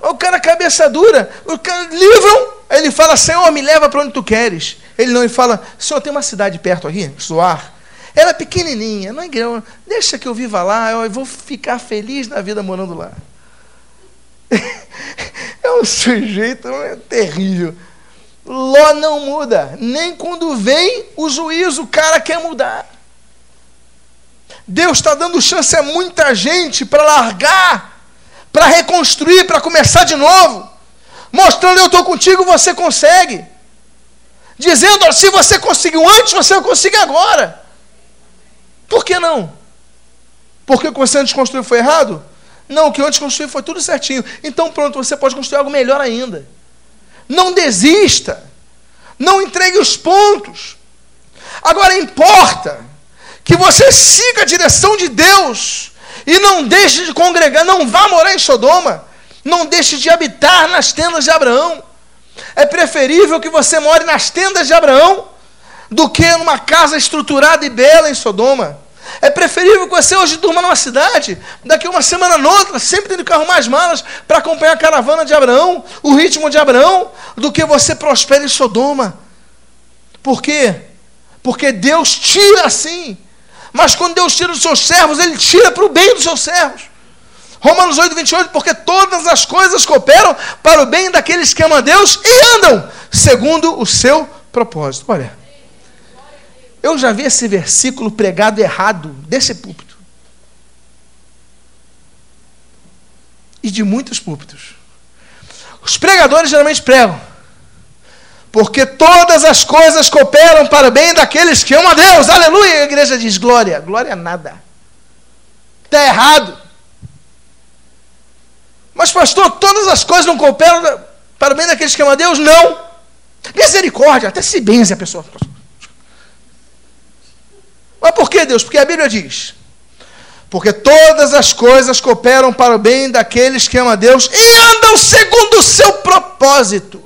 Speaker 1: O cara, cabeça dura, o cara livram, aí ele fala: Senhor, me leva para onde tu queres. Ele não, ele fala: Senhor, tem uma cidade perto aqui, Zoar. Ela é pequenininha, não é grande. Deixa que eu viva lá, eu vou ficar feliz na vida morando lá. [LAUGHS] é um sujeito terrível. Ló não muda, nem quando vem o juízo, o cara quer mudar. Deus está dando chance a muita gente para largar, para reconstruir, para começar de novo, mostrando eu estou contigo, você consegue, dizendo se você conseguiu antes, você consegue agora. Por que não? Porque o que você antes construiu foi errado? Não, o que antes construiu foi tudo certinho. Então pronto, você pode construir algo melhor ainda. Não desista. Não entregue os pontos. Agora importa que você siga a direção de Deus e não deixe de congregar, não vá morar em Sodoma, não deixe de habitar nas tendas de Abraão. É preferível que você more nas tendas de Abraão do que numa casa estruturada e bela em Sodoma. É preferível que você hoje durma numa cidade, daqui uma semana noutra, sempre tendo que arrumar as malas para acompanhar a caravana de Abraão, o ritmo de Abraão, do que você prospere em Sodoma. Por quê? Porque Deus tira assim mas quando Deus tira os seus servos, Ele tira para o bem dos seus servos. Romanos 8, 28, porque todas as coisas cooperam para o bem daqueles que amam a Deus e andam segundo o seu propósito. Olha, eu já vi esse versículo pregado errado desse púlpito. E de muitos púlpitos. Os pregadores geralmente pregam porque todas as coisas cooperam para o bem daqueles que amam a Deus. Aleluia! A igreja diz glória. Glória nada. Está errado. Mas, pastor, todas as coisas não cooperam para o bem daqueles que amam a Deus? Não. Misericórdia, até se benze a pessoa. Mas por que, Deus? Porque a Bíblia diz: porque todas as coisas cooperam para o bem daqueles que amam a Deus e andam segundo o seu propósito.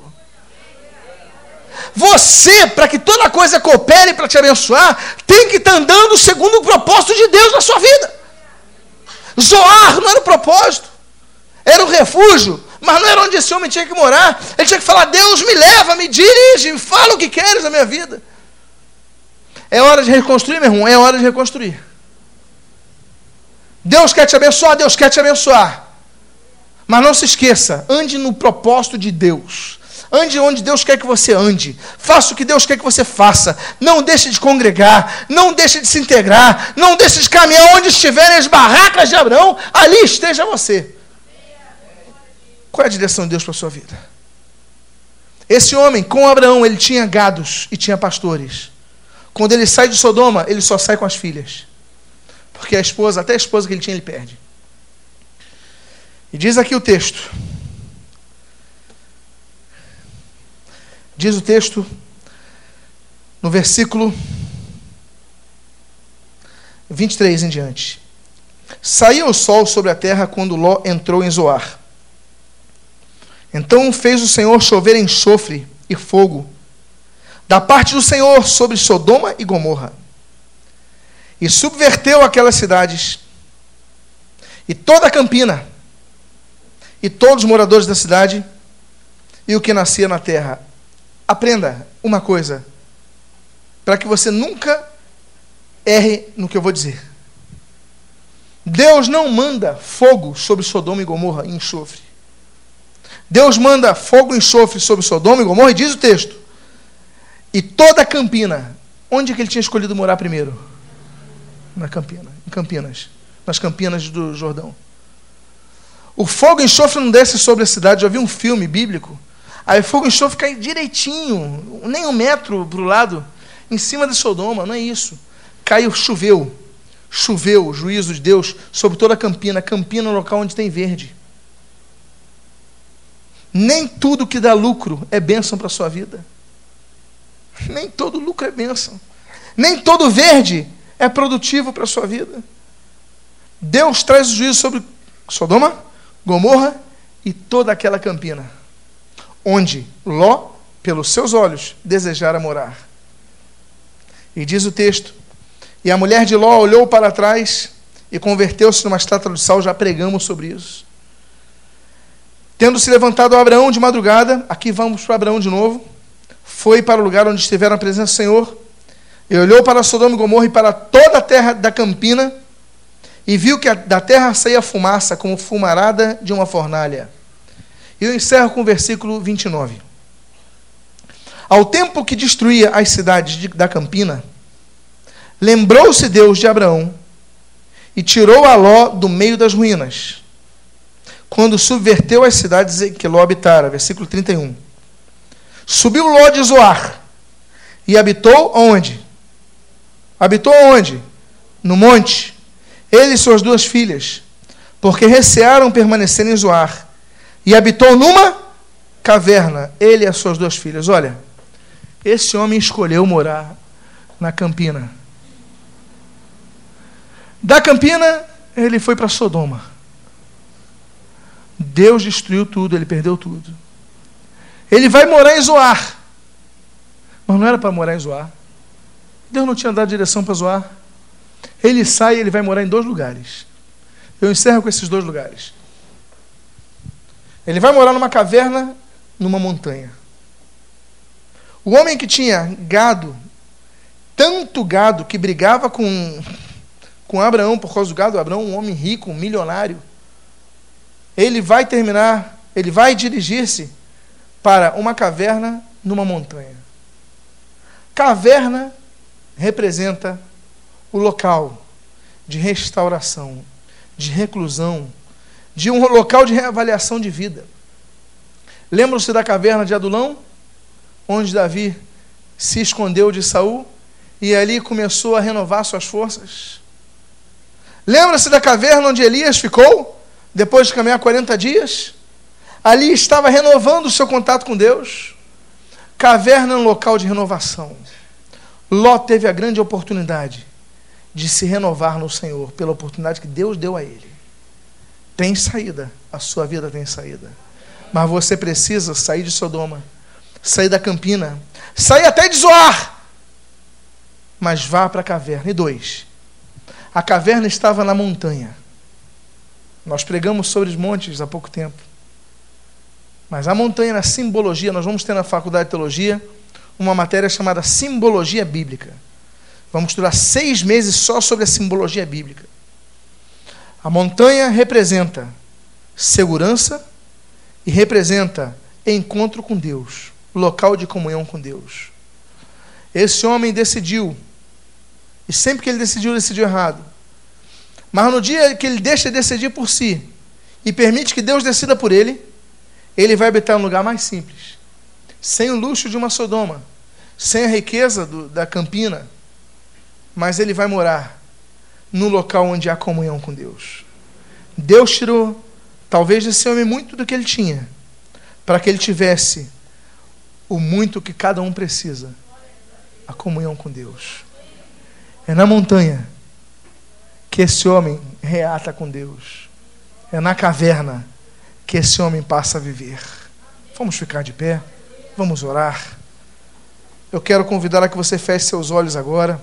Speaker 1: Você, para que toda coisa coopere para te abençoar, tem que estar tá andando segundo o propósito de Deus na sua vida. Zoar não era o propósito, era o refúgio, mas não era onde esse homem tinha que morar. Ele tinha que falar: Deus me leva, me dirige, fala o que queres na minha vida. É hora de reconstruir, meu irmão, é hora de reconstruir. Deus quer te abençoar, Deus quer te abençoar. Mas não se esqueça, ande no propósito de Deus. Ande onde Deus quer que você ande. Faça o que Deus quer que você faça. Não deixe de congregar. Não deixe de se integrar. Não deixe de caminhar onde estiverem as barracas de Abraão. Ali esteja você. Qual é a direção de Deus para a sua vida? Esse homem, com Abraão, ele tinha gados e tinha pastores. Quando ele sai de Sodoma, ele só sai com as filhas. Porque a esposa, até a esposa que ele tinha, ele perde. E diz aqui o texto. Diz o texto no versículo 23 em diante. Saiu o sol sobre a terra quando Ló entrou em Zoar. Então fez o Senhor chover enxofre e fogo da parte do Senhor sobre Sodoma e Gomorra. E subverteu aquelas cidades e toda a campina e todos os moradores da cidade e o que nascia na terra Aprenda uma coisa, para que você nunca erre no que eu vou dizer. Deus não manda fogo sobre Sodoma e Gomorra e enxofre. Deus manda fogo e enxofre sobre Sodoma e Gomorra e diz o texto. E toda a Campina, onde é que ele tinha escolhido morar primeiro? Na Campina, em Campinas, nas Campinas do Jordão. O fogo e enxofre não desce sobre a cidade. Já vi um filme bíblico Aí fogo e enxofre cai direitinho, nem um metro para o lado, em cima de Sodoma, não é isso. Caiu, choveu. Choveu o juízo de Deus sobre toda a campina. Campina é um local onde tem verde. Nem tudo que dá lucro é bênção para a sua vida. Nem todo lucro é bênção. Nem todo verde é produtivo para a sua vida. Deus traz o juízo sobre Sodoma, Gomorra e toda aquela campina onde Ló, pelos seus olhos, desejara morar. E diz o texto: E a mulher de Ló olhou para trás e converteu-se numa estátua de sal, já pregamos sobre isso. Tendo se levantado Abraão de madrugada, aqui vamos para Abraão de novo, foi para o lugar onde estiveram a presença do Senhor, e olhou para Sodoma e Gomorra e para toda a terra da campina, e viu que da terra saía fumaça, como fumarada de uma fornalha. E eu encerro com o versículo 29. Ao tempo que destruía as cidades de, da campina, lembrou-se Deus de Abraão e tirou a Ló do meio das ruínas, quando subverteu as cidades em que Ló habitara. Versículo 31. Subiu Ló de Zoar e habitou onde? Habitou onde? No monte. Ele e suas duas filhas, porque recearam permanecer em Zoar. E habitou numa caverna, ele e as suas duas filhas. Olha, esse homem escolheu morar na Campina. Da Campina, ele foi para Sodoma. Deus destruiu tudo, ele perdeu tudo. Ele vai morar em Zoar. Mas não era para morar em Zoar. Deus não tinha dado direção para Zoar. Ele sai e ele vai morar em dois lugares. Eu encerro com esses dois lugares. Ele vai morar numa caverna, numa montanha. O homem que tinha gado, tanto gado que brigava com, com Abraão por causa do gado, Abraão, um homem rico, um milionário, ele vai terminar, ele vai dirigir-se para uma caverna numa montanha. Caverna representa o local de restauração, de reclusão, de um local de reavaliação de vida. Lembram-se da caverna de Adulão? onde Davi se escondeu de Saul e ali começou a renovar suas forças. Lembra-se da caverna onde Elias ficou, depois de caminhar 40 dias? Ali estava renovando o seu contato com Deus. Caverna é um local de renovação. Ló teve a grande oportunidade de se renovar no Senhor, pela oportunidade que Deus deu a ele. Tem saída, a sua vida tem saída. Mas você precisa sair de Sodoma sair da campina, sair até de Zoar, mas vá para a caverna. E dois, a caverna estava na montanha. Nós pregamos sobre os montes há pouco tempo. Mas a montanha, na simbologia, nós vamos ter na faculdade de teologia uma matéria chamada simbologia bíblica. Vamos estudar seis meses só sobre a simbologia bíblica. A montanha representa segurança e representa encontro com Deus local de comunhão com Deus. Esse homem decidiu, e sempre que ele decidiu, decidiu errado. Mas no dia que ele deixa de decidir por si e permite que Deus decida por ele, ele vai habitar um lugar mais simples, sem o luxo de uma Sodoma, sem a riqueza do, da campina, mas ele vai morar no local onde há comunhão com Deus. Deus tirou, talvez, desse homem muito do que ele tinha, para que ele tivesse o muito que cada um precisa: a comunhão com Deus. É na montanha que esse homem reata com Deus. É na caverna que esse homem passa a viver. Vamos ficar de pé, vamos orar. Eu quero convidar a que você feche seus olhos agora.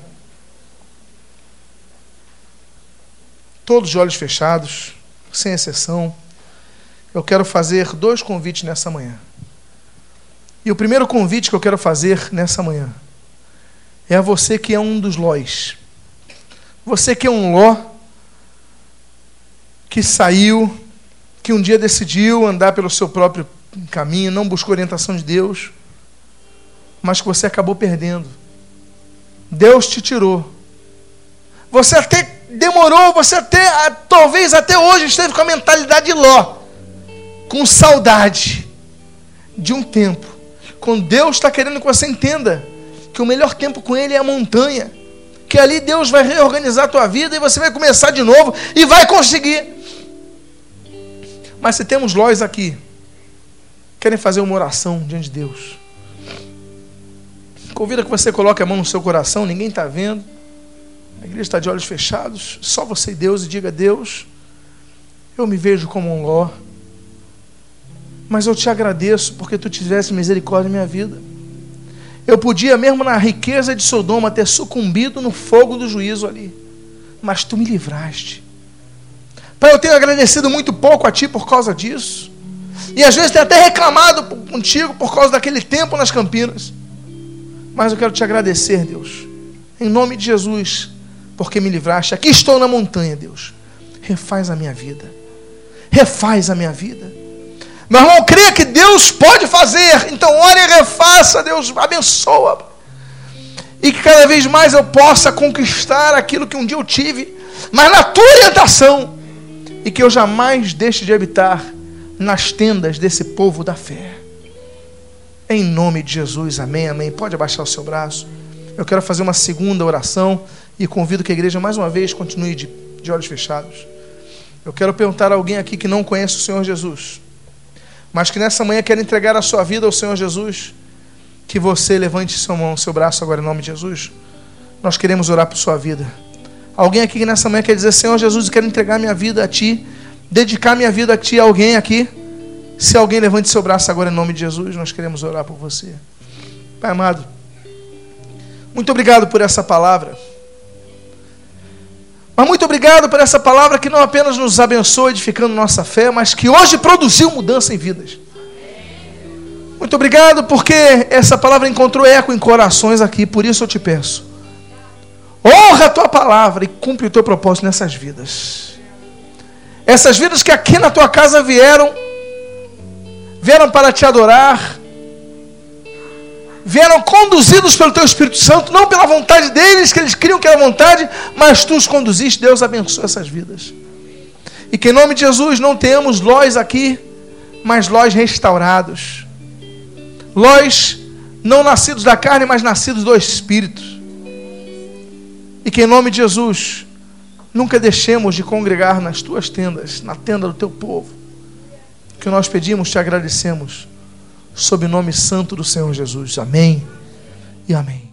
Speaker 1: Todos de olhos fechados, sem exceção. Eu quero fazer dois convites nessa manhã. E o primeiro convite que eu quero fazer nessa manhã é a você que é um dos lós. Você que é um ló que saiu, que um dia decidiu andar pelo seu próprio caminho, não buscou orientação de Deus, mas que você acabou perdendo. Deus te tirou. Você até demorou, você até, talvez até hoje, esteve com a mentalidade de Ló, com saudade de um tempo quando Deus está querendo que você entenda que o melhor tempo com Ele é a montanha. Que ali Deus vai reorganizar a tua vida e você vai começar de novo e vai conseguir. Mas se temos lós aqui, querem fazer uma oração diante de Deus. Convida que você coloque a mão no seu coração, ninguém está vendo. A igreja está de olhos fechados, só você e Deus, e diga: Deus, eu me vejo como um ló mas eu te agradeço porque tu tivesse misericórdia na minha vida. Eu podia, mesmo na riqueza de Sodoma, ter sucumbido no fogo do juízo ali, mas tu me livraste. Pai, eu tenho agradecido muito pouco a ti por causa disso, e às vezes tenho até reclamado contigo por causa daquele tempo nas Campinas, Mas eu quero te agradecer, Deus, em nome de Jesus, porque me livraste. Aqui estou na montanha, Deus. Refaz a minha vida. Refaz a minha vida. Meu irmão, creia que Deus pode fazer. Então, ore e refaça. Deus abençoa. E que cada vez mais eu possa conquistar aquilo que um dia eu tive, mas na tua orientação. E que eu jamais deixe de habitar nas tendas desse povo da fé. Em nome de Jesus, amém, amém. Pode abaixar o seu braço. Eu quero fazer uma segunda oração e convido que a igreja mais uma vez continue de, de olhos fechados. Eu quero perguntar a alguém aqui que não conhece o Senhor Jesus, mas que nessa manhã quer entregar a sua vida ao Senhor Jesus, que você levante sua mão, seu braço agora em nome de Jesus. Nós queremos orar por sua vida. Alguém aqui nessa manhã quer dizer, Senhor Jesus, eu quero entregar minha vida a Ti, dedicar minha vida a Ti. Alguém aqui? Se alguém levante seu braço agora em nome de Jesus, nós queremos orar por você. Pai amado, muito obrigado por essa palavra. Mas muito obrigado por essa palavra que não apenas nos abençoa edificando nossa fé, mas que hoje produziu mudança em vidas. Muito obrigado porque essa palavra encontrou eco em corações aqui, por isso eu te peço. Honra a tua palavra e cumpre o teu propósito nessas vidas. Essas vidas que aqui na tua casa vieram vieram para te adorar, vieram conduzidos pelo teu Espírito Santo, não pela vontade deles, que eles criam que era vontade, mas tu os conduziste. Deus abençoe essas vidas. E que em nome de Jesus não tenhamos lós aqui, mas lós restaurados. Lós não nascidos da carne, mas nascidos do Espírito. E que em nome de Jesus nunca deixemos de congregar nas tuas tendas, na tenda do teu povo que nós pedimos, te agradecemos, sob o nome santo do Senhor Jesus. Amém e amém.